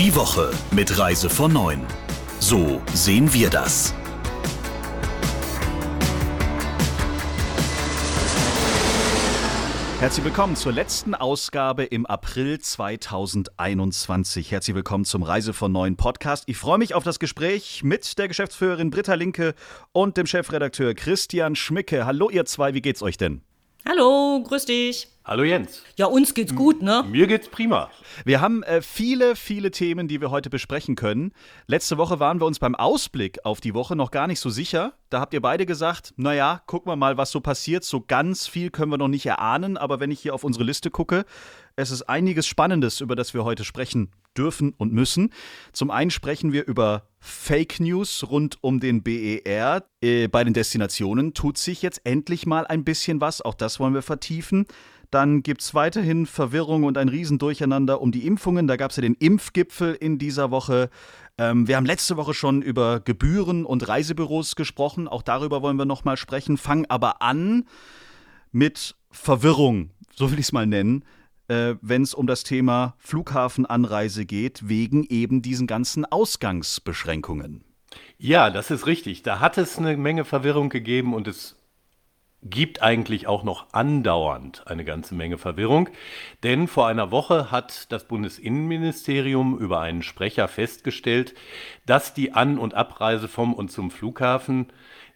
Die Woche mit Reise von 9. So sehen wir das. Herzlich willkommen zur letzten Ausgabe im April 2021. Herzlich willkommen zum Reise von neuen Podcast. Ich freue mich auf das Gespräch mit der Geschäftsführerin Britta Linke und dem Chefredakteur Christian Schmicke. Hallo ihr zwei, wie geht's euch denn? Hallo, grüß dich. Hallo Jens. Ja, uns geht's gut, ne? Mir geht's prima. Wir haben äh, viele, viele Themen, die wir heute besprechen können. Letzte Woche waren wir uns beim Ausblick auf die Woche noch gar nicht so sicher. Da habt ihr beide gesagt, naja, gucken wir mal, was so passiert. So ganz viel können wir noch nicht erahnen, aber wenn ich hier auf unsere Liste gucke, es ist einiges Spannendes, über das wir heute sprechen dürfen und müssen. Zum einen sprechen wir über Fake News rund um den BER. Äh, bei den Destinationen tut sich jetzt endlich mal ein bisschen was. Auch das wollen wir vertiefen. Dann gibt es weiterhin Verwirrung und ein Riesendurcheinander um die Impfungen. Da gab es ja den Impfgipfel in dieser Woche. Ähm, wir haben letzte Woche schon über Gebühren und Reisebüros gesprochen. Auch darüber wollen wir nochmal sprechen. Fangen aber an mit Verwirrung, so will ich es mal nennen äh, wenn es um das Thema Flughafenanreise geht, wegen eben diesen ganzen Ausgangsbeschränkungen. Ja, das ist richtig. Da hat es eine Menge Verwirrung gegeben und es gibt eigentlich auch noch andauernd eine ganze Menge Verwirrung. Denn vor einer Woche hat das Bundesinnenministerium über einen Sprecher festgestellt, dass die An- und Abreise vom und zum Flughafen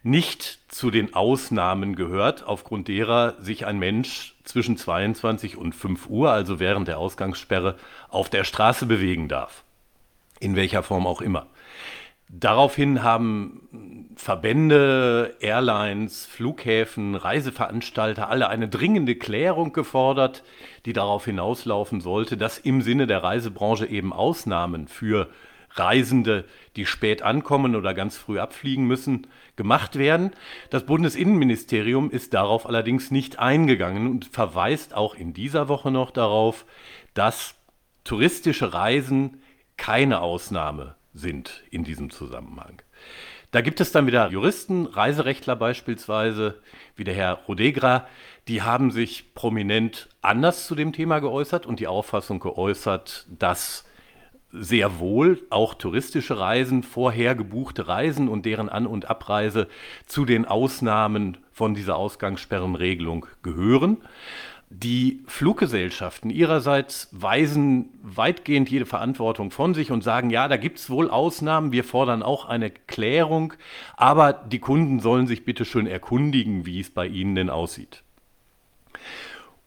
nicht zu den Ausnahmen gehört, aufgrund derer sich ein Mensch zwischen 22 und 5 Uhr, also während der Ausgangssperre, auf der Straße bewegen darf. In welcher Form auch immer. Daraufhin haben Verbände, Airlines, Flughäfen, Reiseveranstalter alle eine dringende Klärung gefordert, die darauf hinauslaufen sollte, dass im Sinne der Reisebranche eben Ausnahmen für Reisende, die spät ankommen oder ganz früh abfliegen müssen, gemacht werden. Das Bundesinnenministerium ist darauf allerdings nicht eingegangen und verweist auch in dieser Woche noch darauf, dass touristische Reisen keine Ausnahme sind in diesem Zusammenhang. Da gibt es dann wieder Juristen, Reiserechtler beispielsweise, wie der Herr Rodegra, die haben sich prominent anders zu dem Thema geäußert und die Auffassung geäußert, dass sehr wohl auch touristische Reisen, vorher gebuchte Reisen und deren An- und Abreise zu den Ausnahmen von dieser Ausgangssperrenregelung gehören. Die Fluggesellschaften ihrerseits weisen weitgehend jede Verantwortung von sich und sagen, ja, da gibt es wohl Ausnahmen, wir fordern auch eine Klärung, aber die Kunden sollen sich bitte schön erkundigen, wie es bei ihnen denn aussieht.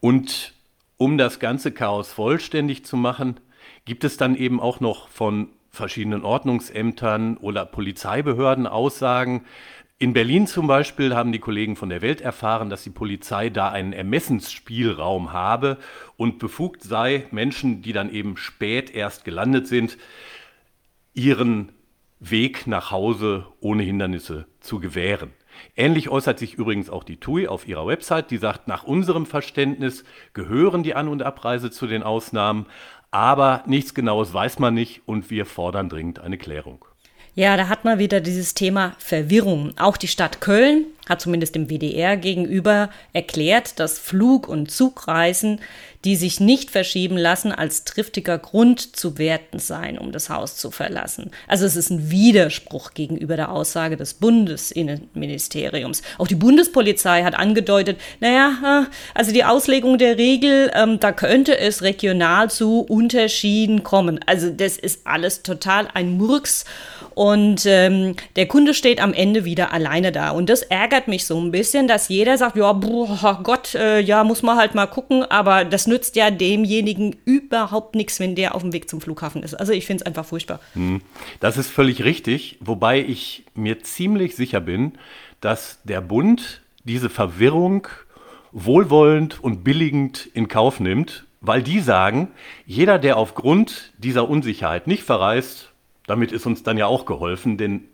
Und um das ganze Chaos vollständig zu machen, gibt es dann eben auch noch von verschiedenen Ordnungsämtern oder Polizeibehörden Aussagen. In Berlin zum Beispiel haben die Kollegen von der Welt erfahren, dass die Polizei da einen Ermessensspielraum habe und befugt sei, Menschen, die dann eben spät erst gelandet sind, ihren Weg nach Hause ohne Hindernisse zu gewähren. Ähnlich äußert sich übrigens auch die TUI auf ihrer Website, die sagt, nach unserem Verständnis gehören die An- und Abreise zu den Ausnahmen, aber nichts Genaues weiß man nicht und wir fordern dringend eine Klärung. Ja, da hat man wieder dieses Thema Verwirrung. Auch die Stadt Köln hat zumindest dem WDR gegenüber erklärt, dass Flug- und Zugreisen, die sich nicht verschieben lassen, als triftiger Grund zu werten seien, um das Haus zu verlassen. Also es ist ein Widerspruch gegenüber der Aussage des Bundesinnenministeriums. Auch die Bundespolizei hat angedeutet, naja, also die Auslegung der Regel, ähm, da könnte es regional zu Unterschieden kommen. Also das ist alles total ein Murks. Und ähm, der Kunde steht am Ende wieder alleine da. Und das ärgert mich so ein bisschen, dass jeder sagt, ja, boah, Gott, äh, ja, muss man halt mal gucken. Aber das nützt ja demjenigen überhaupt nichts, wenn der auf dem Weg zum Flughafen ist. Also ich finde es einfach furchtbar. Hm, das ist völlig richtig. Wobei ich mir ziemlich sicher bin, dass der Bund diese Verwirrung wohlwollend und billigend in Kauf nimmt, weil die sagen, jeder, der aufgrund dieser Unsicherheit nicht verreist, damit ist uns dann ja auch geholfen, denn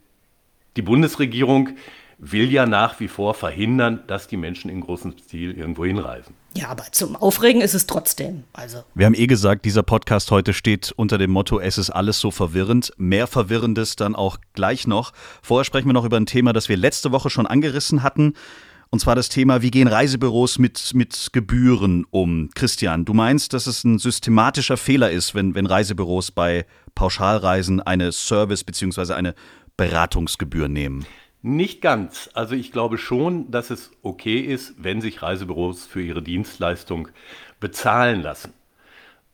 die Bundesregierung will ja nach wie vor verhindern, dass die Menschen in großem Stil irgendwo hinreisen. Ja, aber zum Aufregen ist es trotzdem. Also. Wir haben eh gesagt, dieser Podcast heute steht unter dem Motto, es ist alles so verwirrend. Mehr Verwirrendes dann auch gleich noch. Vorher sprechen wir noch über ein Thema, das wir letzte Woche schon angerissen hatten. Und zwar das Thema, wie gehen Reisebüros mit, mit Gebühren um? Christian, du meinst, dass es ein systematischer Fehler ist, wenn, wenn Reisebüros bei Pauschalreisen eine Service- bzw. eine Beratungsgebühr nehmen? Nicht ganz. Also ich glaube schon, dass es okay ist, wenn sich Reisebüros für ihre Dienstleistung bezahlen lassen.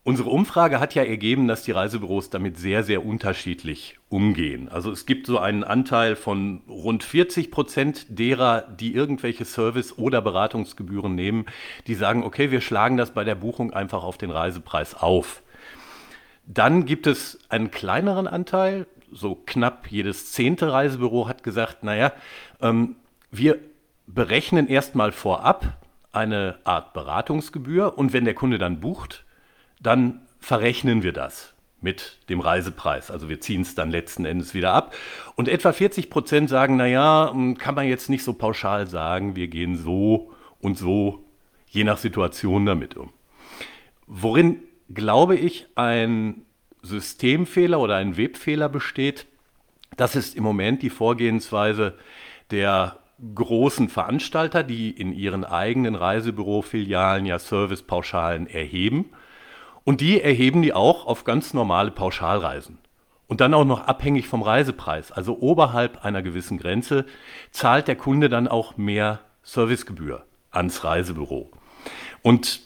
Unsere Umfrage hat ja ergeben, dass die Reisebüros damit sehr, sehr unterschiedlich umgehen. Also es gibt so einen Anteil von rund 40 Prozent derer, die irgendwelche Service- oder Beratungsgebühren nehmen, die sagen, okay, wir schlagen das bei der Buchung einfach auf den Reisepreis auf. Dann gibt es einen kleineren Anteil, so knapp jedes zehnte Reisebüro hat gesagt, naja, ähm, wir berechnen erstmal vorab eine Art Beratungsgebühr und wenn der Kunde dann bucht, dann verrechnen wir das mit dem Reisepreis. Also wir ziehen es dann letzten Endes wieder ab. Und etwa 40 Prozent sagen, naja, hm, kann man jetzt nicht so pauschal sagen, wir gehen so und so, je nach Situation damit um. Worin, glaube ich, ein Systemfehler oder ein Webfehler besteht, das ist im Moment die Vorgehensweise der großen Veranstalter, die in ihren eigenen Reisebürofilialen ja Servicepauschalen erheben und die erheben die auch auf ganz normale Pauschalreisen. Und dann auch noch abhängig vom Reisepreis. Also oberhalb einer gewissen Grenze zahlt der Kunde dann auch mehr Servicegebühr ans Reisebüro. Und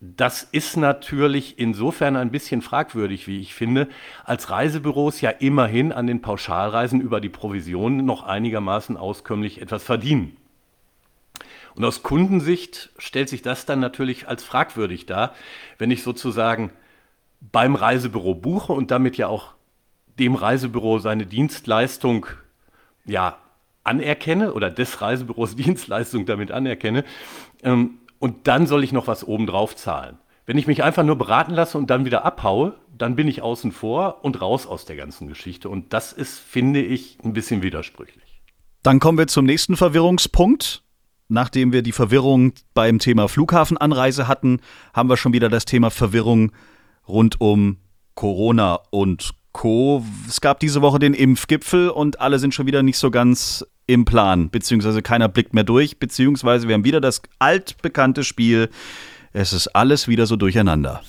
das ist natürlich insofern ein bisschen fragwürdig, wie ich finde, als Reisebüros ja immerhin an den Pauschalreisen über die Provisionen noch einigermaßen auskömmlich etwas verdienen. Und aus Kundensicht stellt sich das dann natürlich als fragwürdig dar, wenn ich sozusagen beim Reisebüro buche und damit ja auch dem Reisebüro seine Dienstleistung ja anerkenne oder des Reisebüros Dienstleistung damit anerkenne. Ähm, und dann soll ich noch was obendrauf zahlen. Wenn ich mich einfach nur beraten lasse und dann wieder abhaue, dann bin ich außen vor und raus aus der ganzen Geschichte. Und das ist, finde ich, ein bisschen widersprüchlich. Dann kommen wir zum nächsten Verwirrungspunkt. Nachdem wir die Verwirrung beim Thema Flughafenanreise hatten, haben wir schon wieder das Thema Verwirrung rund um Corona und Co. Es gab diese Woche den Impfgipfel und alle sind schon wieder nicht so ganz im Plan, beziehungsweise keiner blickt mehr durch, beziehungsweise wir haben wieder das altbekannte Spiel. Es ist alles wieder so durcheinander.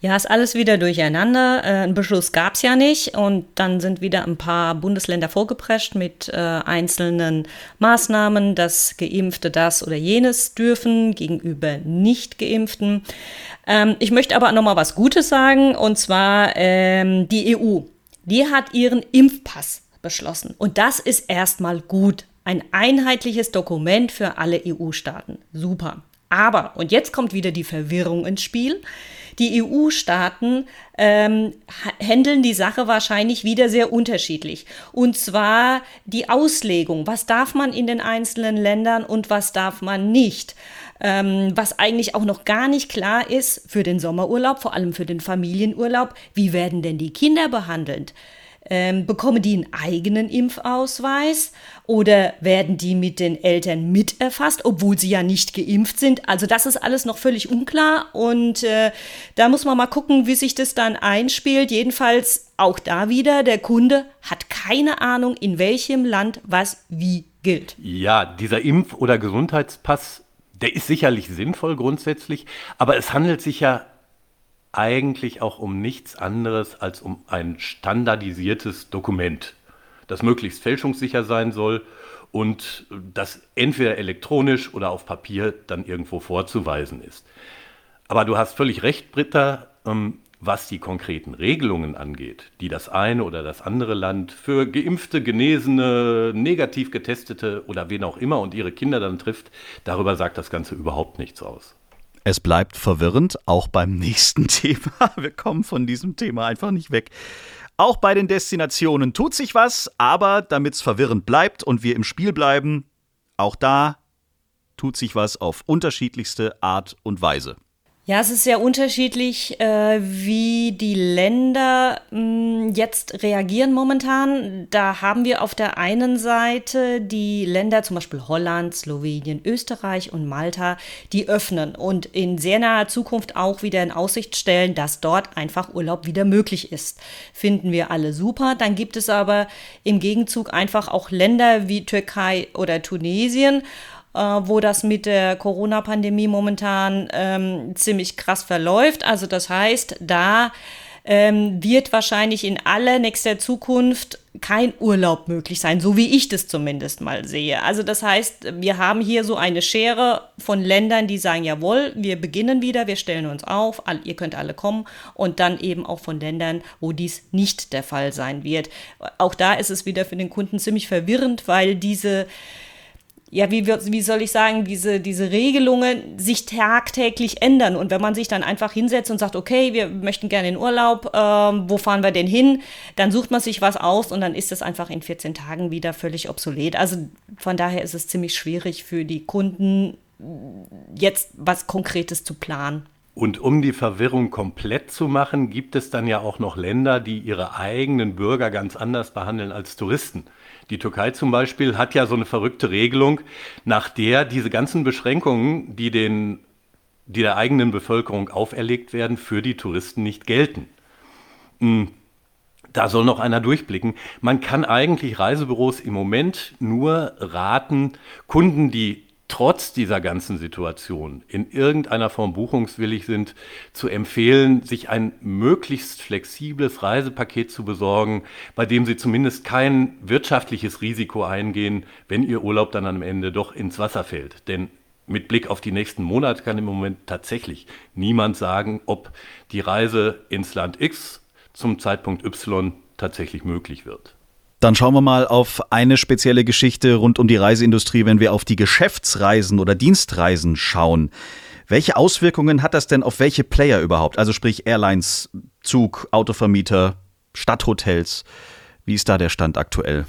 Ja, ist alles wieder durcheinander. Äh, einen Beschluss gab es ja nicht und dann sind wieder ein paar Bundesländer vorgeprescht mit äh, einzelnen Maßnahmen, dass Geimpfte das oder jenes dürfen gegenüber Nicht-Geimpften. Ähm, ich möchte aber nochmal was Gutes sagen und zwar ähm, die EU. Die hat ihren Impfpass beschlossen und das ist erstmal gut. Ein einheitliches Dokument für alle EU-Staaten. Super. Aber, und jetzt kommt wieder die Verwirrung ins Spiel, die EU-Staaten ähm, handeln die Sache wahrscheinlich wieder sehr unterschiedlich. Und zwar die Auslegung, was darf man in den einzelnen Ländern und was darf man nicht. Ähm, was eigentlich auch noch gar nicht klar ist für den Sommerurlaub, vor allem für den Familienurlaub, wie werden denn die Kinder behandelt? Ähm, bekommen die einen eigenen Impfausweis oder werden die mit den Eltern miterfasst, obwohl sie ja nicht geimpft sind? Also das ist alles noch völlig unklar und äh, da muss man mal gucken, wie sich das dann einspielt. Jedenfalls auch da wieder, der Kunde hat keine Ahnung, in welchem Land was wie gilt. Ja, dieser Impf- oder Gesundheitspass, der ist sicherlich sinnvoll grundsätzlich, aber es handelt sich ja eigentlich auch um nichts anderes als um ein standardisiertes Dokument, das möglichst fälschungssicher sein soll und das entweder elektronisch oder auf Papier dann irgendwo vorzuweisen ist. Aber du hast völlig recht, Britta, ähm, was die konkreten Regelungen angeht, die das eine oder das andere Land für geimpfte, genesene, negativ getestete oder wen auch immer und ihre Kinder dann trifft, darüber sagt das Ganze überhaupt nichts aus. Es bleibt verwirrend, auch beim nächsten Thema. Wir kommen von diesem Thema einfach nicht weg. Auch bei den Destinationen tut sich was, aber damit es verwirrend bleibt und wir im Spiel bleiben, auch da tut sich was auf unterschiedlichste Art und Weise. Ja, es ist sehr unterschiedlich, äh, wie die Länder mh, hm, jetzt reagieren momentan. Da haben wir auf der einen Seite die Länder, zum Beispiel Holland, Slowenien, Österreich und Malta, die öffnen und in sehr naher Zukunft auch wieder in Aussicht stellen, dass dort einfach Urlaub wieder möglich ist. Finden wir alle super. Dann gibt es aber im Gegenzug einfach auch Länder wie Türkei oder Tunesien, äh, wo das mit der Corona-Pandemie momentan ähm, ziemlich krass verläuft. Also das heißt, da ähm, wird wahrscheinlich in allernächster Zukunft kein Urlaub möglich sein, so wie ich das zumindest mal sehe. Also das heißt, wir haben hier so eine Schere von Ländern, die sagen, jawohl, wir beginnen wieder, wir stellen uns auf, ihr könnt alle kommen und dann eben auch von Ländern, wo dies nicht der Fall sein wird. Auch da ist es wieder für den Kunden ziemlich verwirrend, weil diese ja, wie, wie soll ich sagen, diese, diese Regelungen sich tagtäglich ändern. Und wenn man sich dann einfach hinsetzt und sagt, okay, wir möchten gerne in Urlaub, ähm, wo fahren wir denn hin? Dann sucht man sich was aus und dann ist das einfach in 14 Tagen wieder völlig obsolet. Also von daher ist es ziemlich schwierig für die Kunden, jetzt was Konkretes zu planen. Und um die Verwirrung komplett zu machen, gibt es dann ja auch noch Länder, die ihre eigenen Bürger ganz anders behandeln als Touristen. Die Türkei zum Beispiel hat ja so eine verrückte Regelung, nach der diese ganzen Beschränkungen, die, den, die der eigenen Bevölkerung auferlegt werden, für die Touristen nicht gelten. Hm, da soll noch einer durchblicken. Man kann eigentlich Reisebüros im Moment nur raten, Kunden, die trotz dieser ganzen Situation in irgendeiner Form buchungswillig sind, zu empfehlen, sich ein möglichst flexibles Reisepaket zu besorgen, bei dem sie zumindest kein wirtschaftliches Risiko eingehen, wenn ihr Urlaub dann am Ende doch ins Wasser fällt. Denn mit Blick auf die nächsten Monate kann im Moment tatsächlich niemand sagen, ob die Reise ins Land X zum Zeitpunkt Y tatsächlich möglich wird. Dann schauen wir mal auf eine spezielle Geschichte rund um die Reiseindustrie, wenn wir auf die Geschäftsreisen oder Dienstreisen schauen. Welche Auswirkungen hat das denn auf welche Player überhaupt? Also sprich Airlines, Zug, Autovermieter, Stadthotels. Wie ist da der Stand aktuell?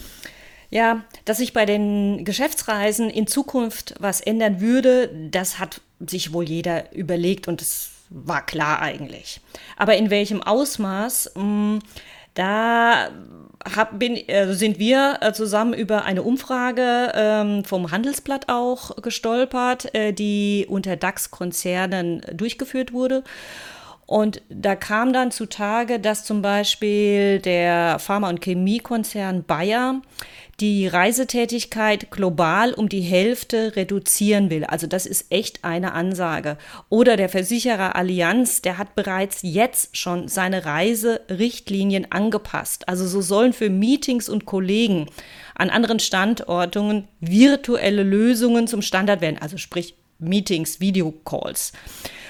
Ja, dass sich bei den Geschäftsreisen in Zukunft was ändern würde, das hat sich wohl jeder überlegt und es war klar eigentlich. Aber in welchem Ausmaß, mh, hm, da hab, bin, äh, sind wir äh, zusammen über eine Umfrage ähm, vom Handelsblatt auch gestolpert, äh, die unter DAX-Konzernen durchgeführt wurde. Und da kam dann zutage, dass zum Beispiel der Pharma- und Chemiekonzern Bayer die Reisetätigkeit global um die Hälfte reduzieren will. Also das ist echt eine Ansage. Oder der Versicherer Allianz, der hat bereits jetzt schon seine Reiserichtlinien angepasst. Also so sollen für Meetings und Kollegen an anderen Standorten virtuelle Lösungen zum Standard werden. Also sprich Meetings, Videocalls.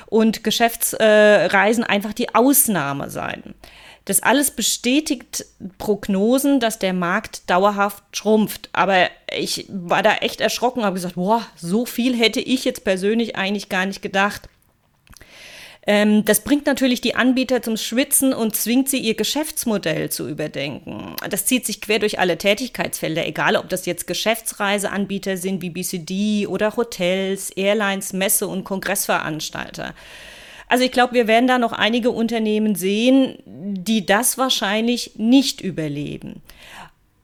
Und Geschäftsreisen einfach die Ausnahme sein. Das alles bestätigt Prognosen, dass der Markt dauerhaft schrumpft. Aber ich war da echt erschrocken, habe gesagt, boah, so viel hätte ich jetzt persönlich eigentlich gar nicht gedacht. Ähm, das bringt natürlich die Anbieter zum Schwitzen und zwingt sie, ihr Geschäftsmodell zu überdenken. Das zieht sich quer durch alle Tätigkeitsfelder, egal ob das jetzt Geschäftsreiseanbieter sind wie BCD oder Hotels, Airlines, Messe- und Kongressveranstalter. Also ich glaube, wir werden da noch einige Unternehmen sehen, die das wahrscheinlich nicht überleben.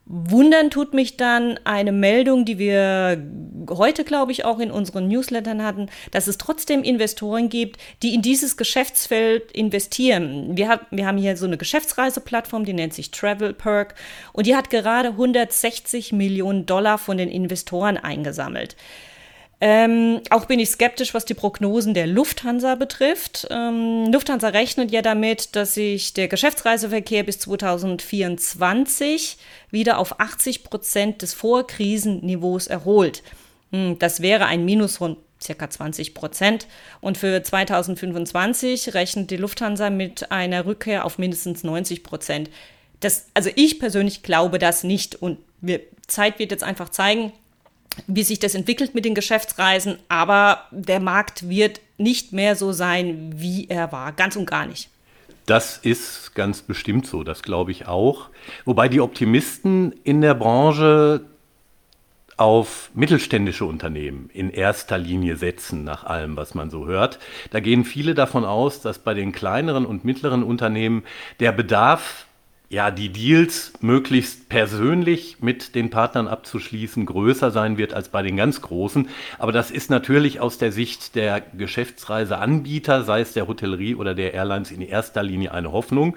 Wundern tut mich dann eine Meldung, die wir heute, glaube ich, auch in unseren Newslettern hatten, dass es trotzdem Investoren gibt, die in dieses Geschäftsfeld investieren. Wir, hat, wir haben hier so eine Geschäftsreiseplattform, die nennt sich Travel Perk und die hat gerade 160 Millionen Dollar von den Investoren eingesammelt. Ähm, auch bin ich skeptisch, was die Prognosen der Lufthansa betrifft. Ähm, Lufthansa rechnet ja damit, dass sich der Geschäftsreiseverkehr bis 2024 wieder auf 80 Prozent des Vorkrisenniveaus erholt. Hm, das wäre ein Minus von circa 20 Prozent. Und für 2025 rechnet die Lufthansa mit einer Rückkehr auf mindestens 90 Prozent. Das, also ich persönlich glaube das nicht und wir, Zeit wird jetzt einfach zeigen, wie sich das entwickelt mit den Geschäftsreisen, aber der Markt wird nicht mehr so sein, wie er war, ganz und gar nicht. Das ist ganz bestimmt so, das glaube ich auch. Wobei die Optimisten in der Branche auf mittelständische Unternehmen in erster Linie setzen, nach allem, was man so hört. Da gehen viele davon aus, dass bei den kleineren und mittleren Unternehmen der Bedarf ja, die Deals möglichst persönlich mit den Partnern abzuschließen, größer sein wird als bei den ganz großen. Aber das ist natürlich aus der Sicht der Geschäftsreiseanbieter, sei es der Hotellerie oder der Airlines, in erster Linie eine Hoffnung.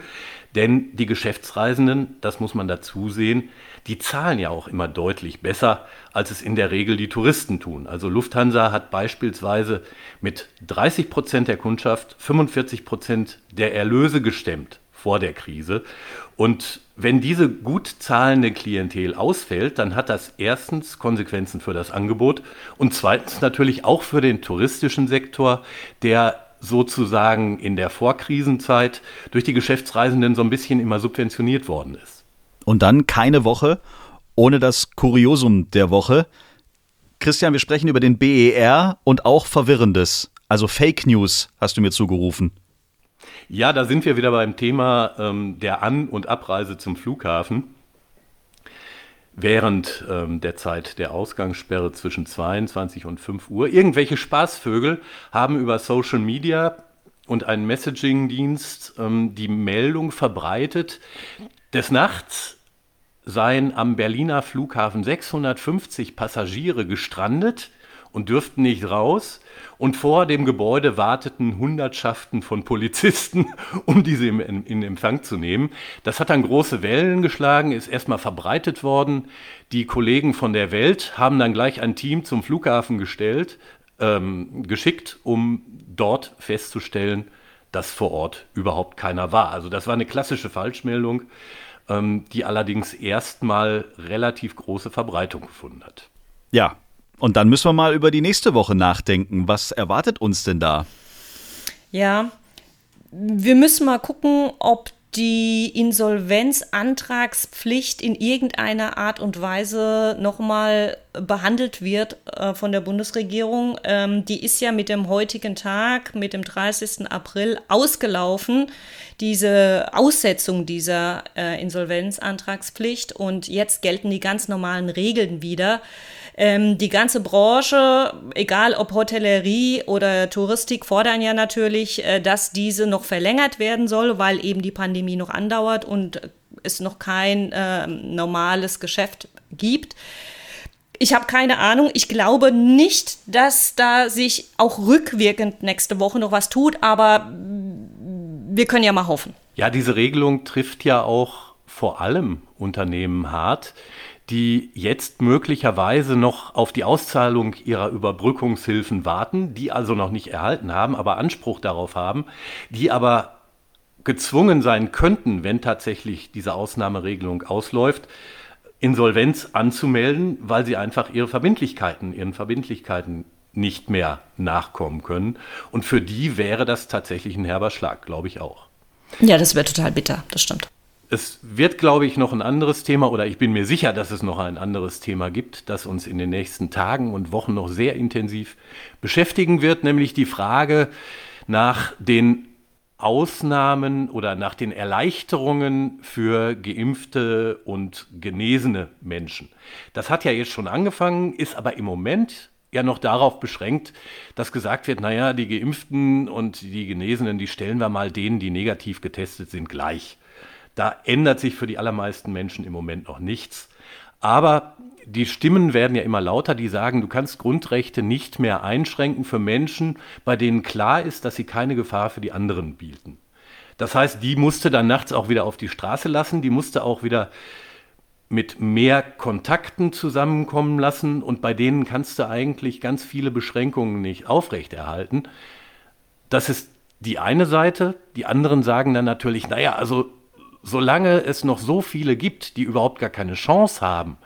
Denn die Geschäftsreisenden, das muss man dazu sehen, die zahlen ja auch immer deutlich besser, als es in der Regel die Touristen tun. Also Lufthansa hat beispielsweise mit 30 Prozent der Kundschaft 45 Prozent der Erlöse gestemmt vor der Krise. Und wenn diese gut zahlende Klientel ausfällt, dann hat das erstens Konsequenzen für das Angebot und zweitens natürlich auch für den touristischen Sektor, der sozusagen in der Vorkrisenzeit durch die Geschäftsreisenden so ein bisschen immer subventioniert worden ist. Und dann keine Woche ohne das Kuriosum der Woche. Christian, wir sprechen über den BER und auch Verwirrendes, also Fake News, hast du mir zugerufen. Ja, da sind wir wieder beim Thema ähm, der An- und Abreise zum Flughafen. Während ähm, der Zeit der Ausgangssperre zwischen 22 und 5 Uhr. Irgendwelche Spaßvögel haben über Social Media und einen Messaging-Dienst ähm, die Meldung verbreitet, des Nachts seien am Berliner Flughafen 650 Passagiere gestrandet und dürften nicht raus. Und vor dem Gebäude warteten Hundertschaften von Polizisten, um diese in, Empfang zu nehmen. Das hat dann große Wellen geschlagen, ist erstmal verbreitet worden. Die Kollegen von der Welt haben dann gleich ein Team zum Flughafen gestellt, ähm, geschickt, um dort festzustellen, dass vor Ort überhaupt keiner war. Also das war eine klassische Falschmeldung, ähm, die allerdings erstmal relativ große Verbreitung gefunden hat. Ja, und dann müssen wir mal über die nächste Woche nachdenken. Was erwartet uns denn da? Ja, wir müssen mal gucken, ob die Insolvenzantragspflicht in irgendeiner Art und Weise nochmal behandelt wird äh, von der Bundesregierung. Ähm, die ist ja mit dem heutigen Tag, mit dem 30. April ausgelaufen, diese Aussetzung dieser äh, Insolvenzantragspflicht. Und jetzt gelten die ganz normalen Regeln wieder. Ähm, die ganze Branche, egal ob Hotellerie oder Touristik, fordern ja natürlich, äh, dass diese noch verlängert werden soll, weil eben die Pandemie noch andauert und es noch kein äh, normales Geschäft gibt. Ich habe keine Ahnung. Ich glaube nicht, dass da sich auch rückwirkend nächste Woche noch was tut, aber wir können ja mal hoffen. Ja, diese Regelung trifft ja auch vor allem Unternehmen hart, die jetzt möglicherweise noch auf die Auszahlung ihrer Überbrückungshilfen warten, die also noch nicht erhalten haben, aber Anspruch darauf haben, die aber gezwungen sein könnten, wenn tatsächlich diese Ausnahmeregelung ausläuft, Insolvenz anzumelden, weil sie einfach ihre Verbindlichkeiten, ihren Verbindlichkeiten nicht mehr nachkommen können. Und für die wäre das tatsächlich ein herber Schlag, glaube ich auch. Ja, das wäre total bitter, das stimmt. Es wird, glaube ich, noch ein anderes Thema oder ich bin mir sicher, dass es noch ein anderes Thema gibt, das uns in den nächsten Tagen und Wochen noch sehr intensiv beschäftigen wird, nämlich die Frage nach den Ausnahmen oder nach den Erleichterungen für geimpfte und genesene Menschen. Das hat ja jetzt schon angefangen, ist aber im Moment ja noch darauf beschränkt, dass gesagt wird, naja, die Geimpften und die Genesenen, die stellen wir mal denen, die negativ getestet sind, gleich. Da ändert sich für die allermeisten Menschen im Moment noch nichts. Aber die Stimmen werden ja immer lauter, die sagen, du kannst Grundrechte nicht mehr einschränken für Menschen, bei denen klar ist, dass sie keine Gefahr für die anderen bieten. Das heißt, die musste dann nachts auch wieder auf die Straße lassen, die musste auch wieder mit mehr Kontakten zusammenkommen lassen und bei denen kannst du eigentlich ganz viele Beschränkungen nicht aufrechterhalten. Das ist die eine Seite. Die anderen sagen dann natürlich, naja, also solange es noch so viele gibt, die überhaupt gar keine Chance haben,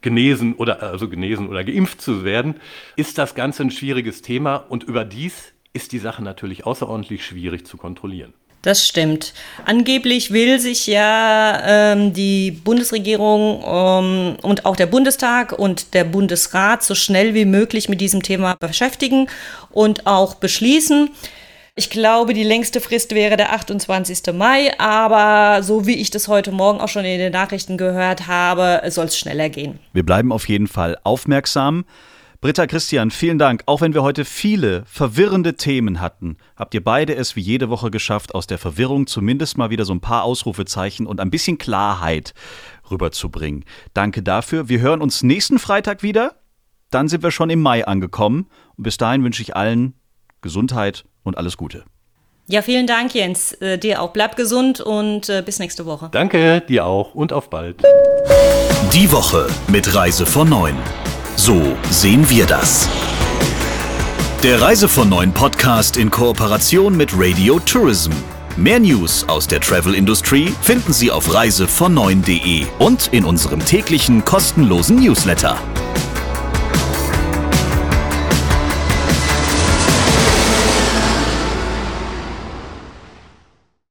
genesen oder also genesen oder geimpft zu werden, ist das Ganze ein schwieriges Thema und überdies ist die Sache natürlich außerordentlich schwierig zu kontrollieren. Das stimmt. Angeblich will sich ja ähm, die Bundesregierung ähm, und auch der Bundestag und der Bundesrat so schnell wie möglich mit diesem Thema beschäftigen und auch beschließen. Ich glaube, die längste Frist wäre der 28. Mai, aber so wie ich das heute Morgen auch schon in den Nachrichten gehört habe, soll es schneller gehen. Wir bleiben auf jeden Fall aufmerksam. Britta, Christian, vielen Dank. Auch wenn wir heute viele verwirrende Themen hatten, habt ihr beide es wie jede Woche geschafft, aus der Verwirrung zumindest mal wieder so ein paar Ausrufezeichen und ein bisschen Klarheit rüberzubringen. Danke dafür. Wir hören uns nächsten Freitag wieder. Dann sind wir schon im Mai angekommen. Und bis dahin wünsche ich allen Gesundheit und alles Gute. Ja, vielen Dank, Jens. Äh, dir auch. Bleib gesund und äh, bis nächste Woche. Danke, dir auch und auf bald. Die Woche mit Reise von 9. So sehen wir das. Der Reise von 9 Podcast in Kooperation mit Radio Tourism. Mehr News aus der Travel Industry finden Sie auf reisevon9.de und in unserem täglichen kostenlosen Newsletter.